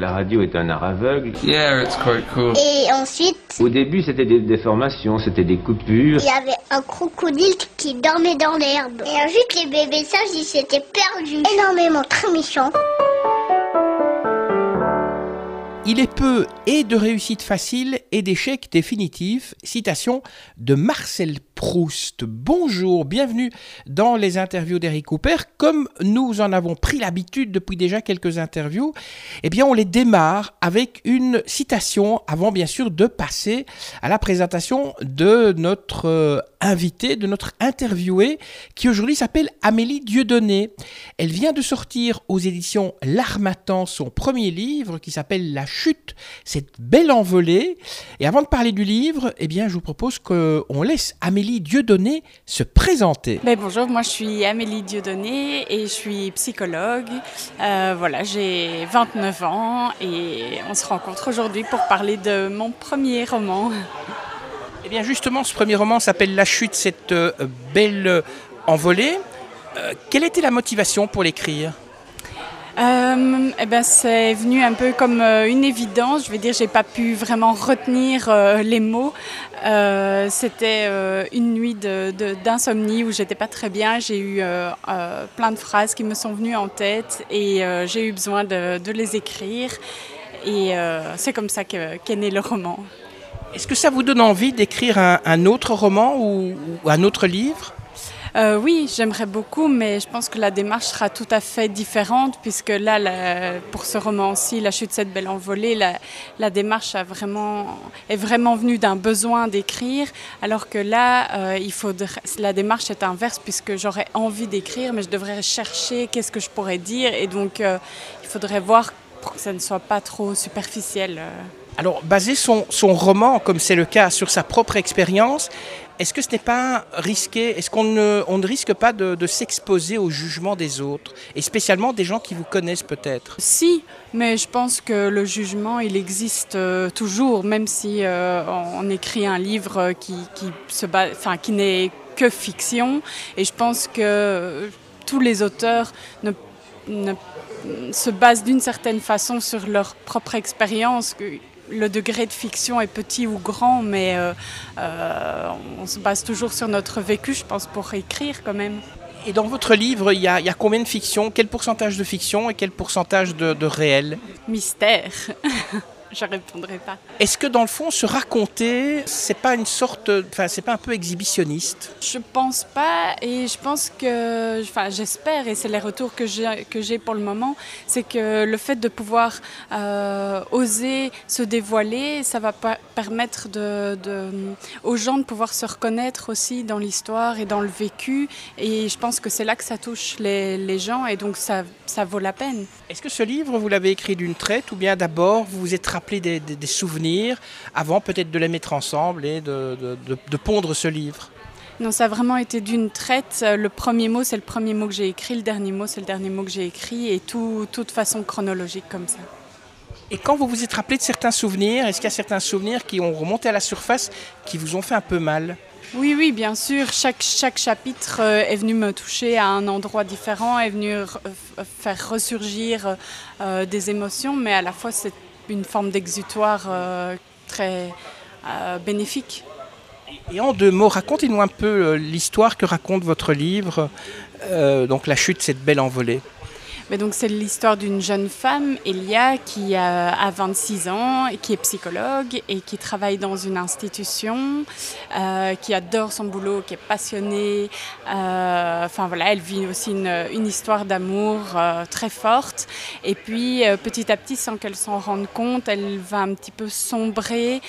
La radio est un art aveugle. Yeah, it's quite cool. Et ensuite, Au début, c'était des déformations, c'était des coupures. il y avait un crocodile qui dormait dans l'herbe. Et ensuite, les bébés sages, ils s'étaient perdus. Énormément, très méchants. Il est peu et de réussite facile et d'échecs définitifs. Citation de Marcel Proust. Bonjour, bienvenue dans les interviews d'Eric Cooper. Comme nous en avons pris l'habitude depuis déjà quelques interviews, eh bien on les démarre avec une citation avant bien sûr de passer à la présentation de notre euh, invité, de notre interviewé qui aujourd'hui s'appelle Amélie Dieudonné. Elle vient de sortir aux éditions L'Armatan son premier livre qui s'appelle La chute, cette belle envolée. Et avant de parler du livre, eh bien je vous propose qu'on laisse Amélie Dieudonné se présenter. Ben, bonjour, moi je suis Amélie Dieudonné et je suis psychologue. Euh, voilà, j'ai 29 ans et on se rencontre aujourd'hui pour parler de mon premier roman. Eh bien justement, ce premier roman s'appelle La chute, cette euh, belle envolée. Euh, quelle était la motivation pour l'écrire? Euh, eh ben, c'est venu un peu comme euh, une évidence. Je veux dire, j'ai pas pu vraiment retenir euh, les mots. Euh, C'était une nuit d'insomnie où j'étais pas très bien. J'ai eu plein de phrases qui me sont venues en tête et j'ai eu besoin de, les écrire. Et c'est comme ça que- qu'est né le roman. Est-ce que ça vous donne envie d'écrire un, autre roman ou un autre livre? Euh, oui, j'aimerais beaucoup, mais je pense que la démarche sera tout à fait différente, puisque là, pour ce roman-ci, La chute de cette belle envolée, la, démarche a vraiment, est vraiment venue d'un besoin d'écrire, alors que là, euh, il faudrait, la démarche est inverse, puisque j'aurais envie d'écrire, mais je devrais chercher qu'est-ce que je pourrais dire, et donc euh, il faudrait voir pour que ça ne soit pas trop superficiel. Alors, baser son, son roman, comme c'est le cas, sur sa propre expérience, est-ce que ce n'est pas risqué Est-ce qu'on ne, on ne risque pas de, de s'exposer au jugement des autres Et spécialement des gens qui vous connaissent peut-être? Si, mais je pense que le jugement, il existe euh, toujours, même si euh, on, écrit un livre qui, qui, se enfin, qui n'est que fiction. Et je pense que euh, tous les auteurs ne- se basent d'une certaine façon sur leur propre expérience. Le degré de fiction est petit ou grand, mais euh, euh, on se base toujours sur notre vécu, je pense, pour écrire quand même. Et dans votre livre, il y y a combien de fiction Quel pourcentage de fiction et quel pourcentage de, de réel? Mystère. je répondrai pas. Est-ce que dans le fond, se raconter, c'est pas une sorte, enfin, c'est pas un peu exhibitionniste? Je pense pas et je pense que, enfin j'espère et c'est les retours que j'ai que j'ai pour le moment, c'est que le fait de pouvoir euh, oser se dévoiler, ça va permettre de, de- aux gens de pouvoir se reconnaître aussi dans l'histoire et dans le vécu et je pense que c'est là que ça touche les, les gens et donc ça, ça vaut la peine. Est-ce que ce livre, vous l'avez écrit d'une traite ou bien d'abord vous vous êtes rappelé des, des- des souvenirs avant peut-être de les mettre ensemble et de, de- de- de pondre ce livre Non, ça a vraiment été d'une traite. Le premier mot, c'est le premier mot que j'ai écrit, le dernier mot, c'est le dernier mot que j'ai écrit, et tout, tout de façon chronologique comme ça. Et quand vous vous êtes rappelé de certains souvenirs, est-ce qu'il y a certains souvenirs qui ont remonté à la surface, qui vous ont fait un peu mal? Oui, oui, bien sûr. Chaque, chaque chapitre euh, est venu me toucher à un endroit différent, est venu f- faire ressurgir euh, des émotions, mais à la fois c'est une forme d'exutoire euh, très euh, bénéfique. Et en deux mots, racontez-nous un peu euh, l'histoire que raconte votre livre, donc la chute, cette belle envolée. Donc c'est l'histoire d'une jeune femme, Elia, qui a, a 26 ans, et qui est psychologue et qui travaille dans une institution, euh, qui adore son boulot, qui est passionnée. Euh, voilà, elle vit aussi une, histoire d'amour euh, très forte. Et puis petit à petit, sans qu'elle s'en rende compte, elle va un petit peu sombrer.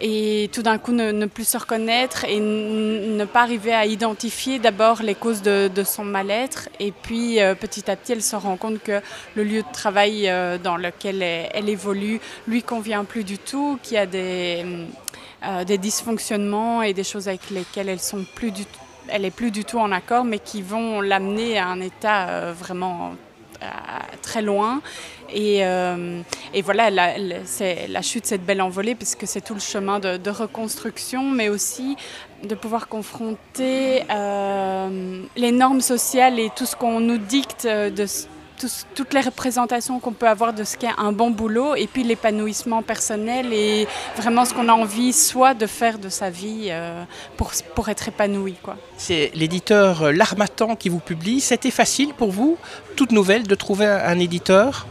et tout d'un coup ne, plus se reconnaître et ne pas arriver à identifier d'abord les causes de, de son mal-être et puis euh, petit à petit elle se rend compte que le lieu de travail euh, dans lequel elle, évolue lui convient plus du tout, qu'il y a des, euh, dysfonctionnements et des choses avec lesquelles elle est plus du tout en accord mais qui vont l'amener à un état vraiment très loin. Et, euh, voilà, la, la- chute, cette belle envolée, puisque c'est tout le chemin de, reconstruction, mais aussi de pouvoir confronter euh, les normes sociales et tout ce qu'on nous dicte de, toutes les représentations qu'on peut avoir de ce qu'est un bon boulot et puis l'épanouissement personnel et vraiment ce qu'on a envie soit de faire de sa vie euh, pour, pour être épanoui. C'est l'éditeur L'Armatan qui vous publie. C'était facile pour vous, toute nouvelle, de trouver un éditeur?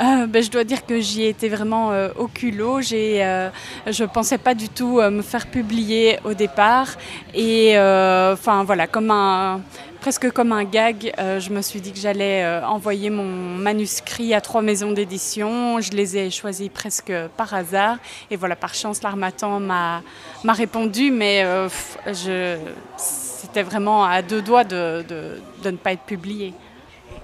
Euh, ben, je dois dire que j'y ai été vraiment euh, au culot. J'ai, euh, je ne pensais pas du tout me faire publier au départ. Et enfin voilà, comme un, presque comme un gag, je me suis dit que j'allais envoyer mon manuscrit à trois maisons d'édition. Je les ai choisis presque par hasard. Et voilà, par chance, l'Armatan m'a, répondu, mais je, c'était vraiment à deux doigts de, de, de ne pas être publié.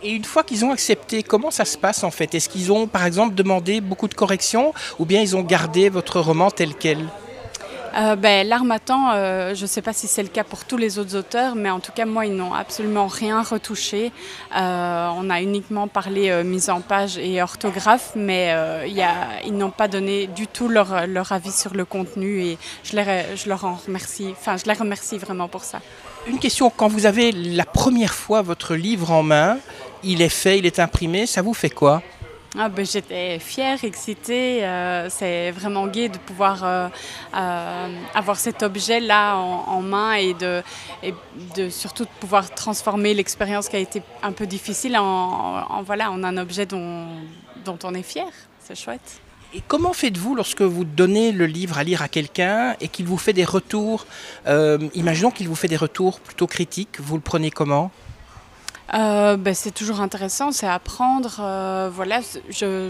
Et une fois qu'ils ont accepté, comment ça se passe en fait? Est-ce qu'ils ont par exemple demandé beaucoup de corrections ou bien ils ont gardé votre roman tel quel? Euh, ben, euh, je ne sais pas si c'est le cas pour tous les autres auteurs, mais en tout cas, moi, ils n'ont absolument rien retouché. Euh, on a uniquement parlé mise en page et orthographe, mais ils n'ont pas donné du tout leur, avis sur le contenu et je leur en remercie. Enfin, je les remercie vraiment pour ça. Une question, quand vous avez la première fois votre livre en main, il est fait, il est imprimé, ça vous fait quoi? Ah ben, J'étais fière, excitée. Euh, c'est vraiment gai de pouvoir euh, euh, avoir cet objet-là en, main et de, surtout de pouvoir transformer l'expérience qui a été un peu difficile en, voilà, en un objet dont, dont on est fier. C'est chouette. Et comment faites-vous lorsque vous donnez le livre à lire à quelqu'un et qu'il vous fait des retours Imaginons qu'il vous fait des retours plutôt critiques. Vous le prenez comment? Euh, ben, c'est toujours intéressant, c'est apprendre. Euh, voilà, je,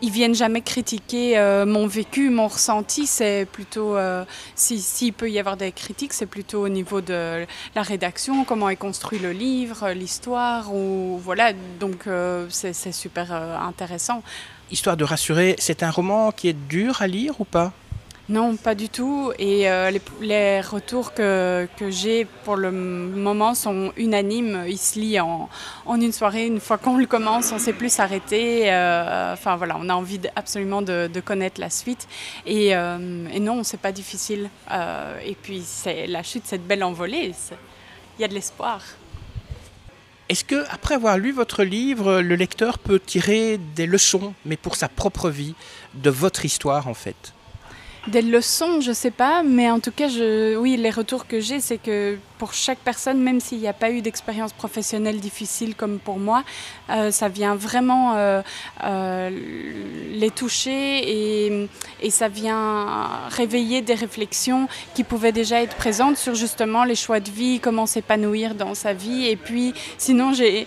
ils viennent jamais critiquer euh, mon vécu, mon ressenti. C'est plutôt, s'il peut y avoir des critiques, c'est plutôt au niveau de la rédaction, comment est construit le livre, l'histoire, ou voilà. Donc c'est super intéressant. Histoire de rassurer, c'est un roman qui est dur à lire ou pas? Non, pas du tout. Et euh, les, retours que, que j'ai pour le moment sont unanimes. Il se lit en, en une soirée. Une fois qu'on le commence, on ne sait plus s'arrêter. Euh, enfin voilà, on a envie absolument de, connaître la suite. Et, euh, et non, pas difficile. et puis la chute, cette belle envolée. Il y a de l'espoir. Est-ce que, après avoir lu votre livre, le lecteur peut tirer des leçons, mais pour sa propre vie, de votre histoire en fait? Des leçons, je sais pas, mais en tout cas, je, oui, les retours que j'ai, c'est que pour chaque personne, même s'il n'y a pas eu d'expérience professionnelle difficile comme pour moi, euh, ça vient vraiment euh, euh, les toucher et, ça vient réveiller des réflexions qui pouvaient déjà être présentes sur justement les choix de vie, comment s'épanouir dans sa vie. Et puis, sinon, j'ai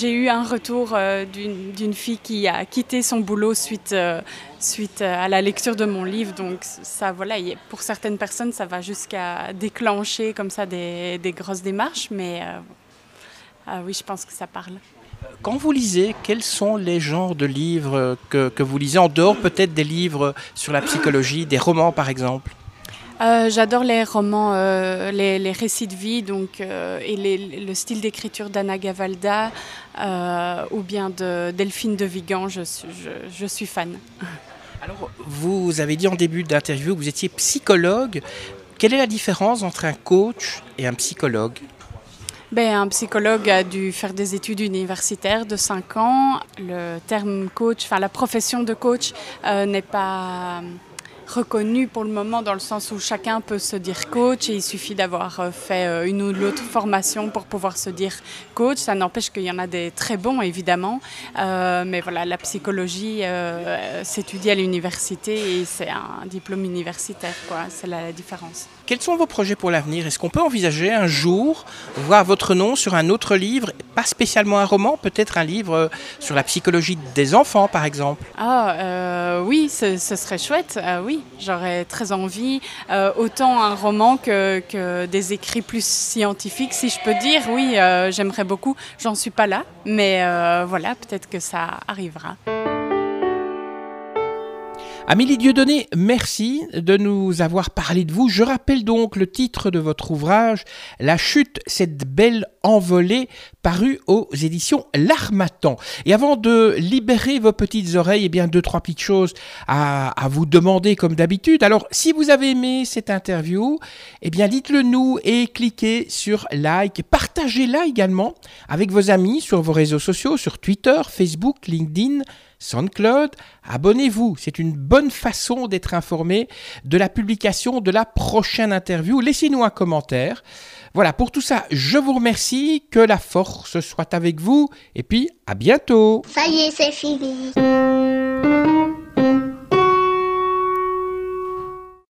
j'ai eu un retour d'une fille qui a quitté son boulot suite suite à la lecture de mon livre. Donc ça, voilà, pour certaines personnes, ça va jusqu'à déclencher comme ça des, grosses démarches, mais euh, ah oui, je pense que ça parle. Quand vous lisez, quels sont les genres de livres que, que vous lisez, en dehors peut-être des livres sur la psychologie, des romans par exemple? Euh, J'adore les romans, euh, les, récits de vie donc, et le style d'écriture d'Anna Gavalda ou bien de Delphine de Vigan, je, je, je suis fan. Alors, vous avez dit en début d'interview que vous étiez psychologue. Quelle est la différence entre un coach et un psychologue? Ben, un psychologue a dû faire des études universitaires de 5 ans. Le terme coach, enfin la profession de coach euh, n'est pas reconnu pour le moment dans le sens où chacun peut se dire coach et il suffit d'avoir euh, fait euh, une ou l'autre formation pour pouvoir se dire coach. Ça n'empêche qu'il y en a des très bons évidemment, euh, mais voilà, la psychologie s'étudie à l'université et c'est un diplôme universitaire, quoi. C'est la, différence. Quels sont vos projets pour l'avenir? Est-ce qu'on peut envisager un jour voir votre nom sur un autre livre, pas spécialement un roman, peut-être un livre sur la psychologie des enfants par exemple? Ah oui, ce, ce, serait chouette, oui j'aurais très envie. Euh, autant un roman que, des écrits plus scientifiques, si je peux dire. Oui, euh, j'aimerais beaucoup. J'en suis pas là, mais euh, voilà, peut-être que ça arrivera. Amélie Dieudonné, merci de nous avoir parlé de vous. Je rappelle donc le titre de votre ouvrage, La chute, cette belle envolée, paru aux éditions L'Armatan. Et avant de libérer vos petites oreilles, eh bien, deux, trois petites choses à, à vous demander comme d'habitude. Alors, si vous avez aimé cette interview, eh bien, dites-le nous et cliquez sur like. Partagez-la également avec vos amis sur vos réseaux sociaux, sur Twitter, Facebook, LinkedIn, SoundCloud. Abonnez-vous, c'est une bonne façon d'être informé de la publication de la prochaine interview. Laissez-nous un commentaire. Voilà, pour tout ça, je vous remercie, que la force soit avec vous, et puis à bientôt. Ça y est, c'est fini.